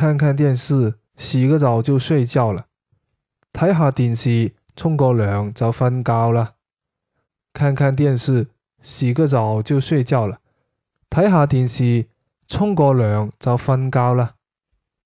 看看电视洗个澡就睡觉啦睇下电视冲个凉就瞓觉啦。看看电视洗个澡就睡觉啦睇下电视冲个凉就瞓觉啦。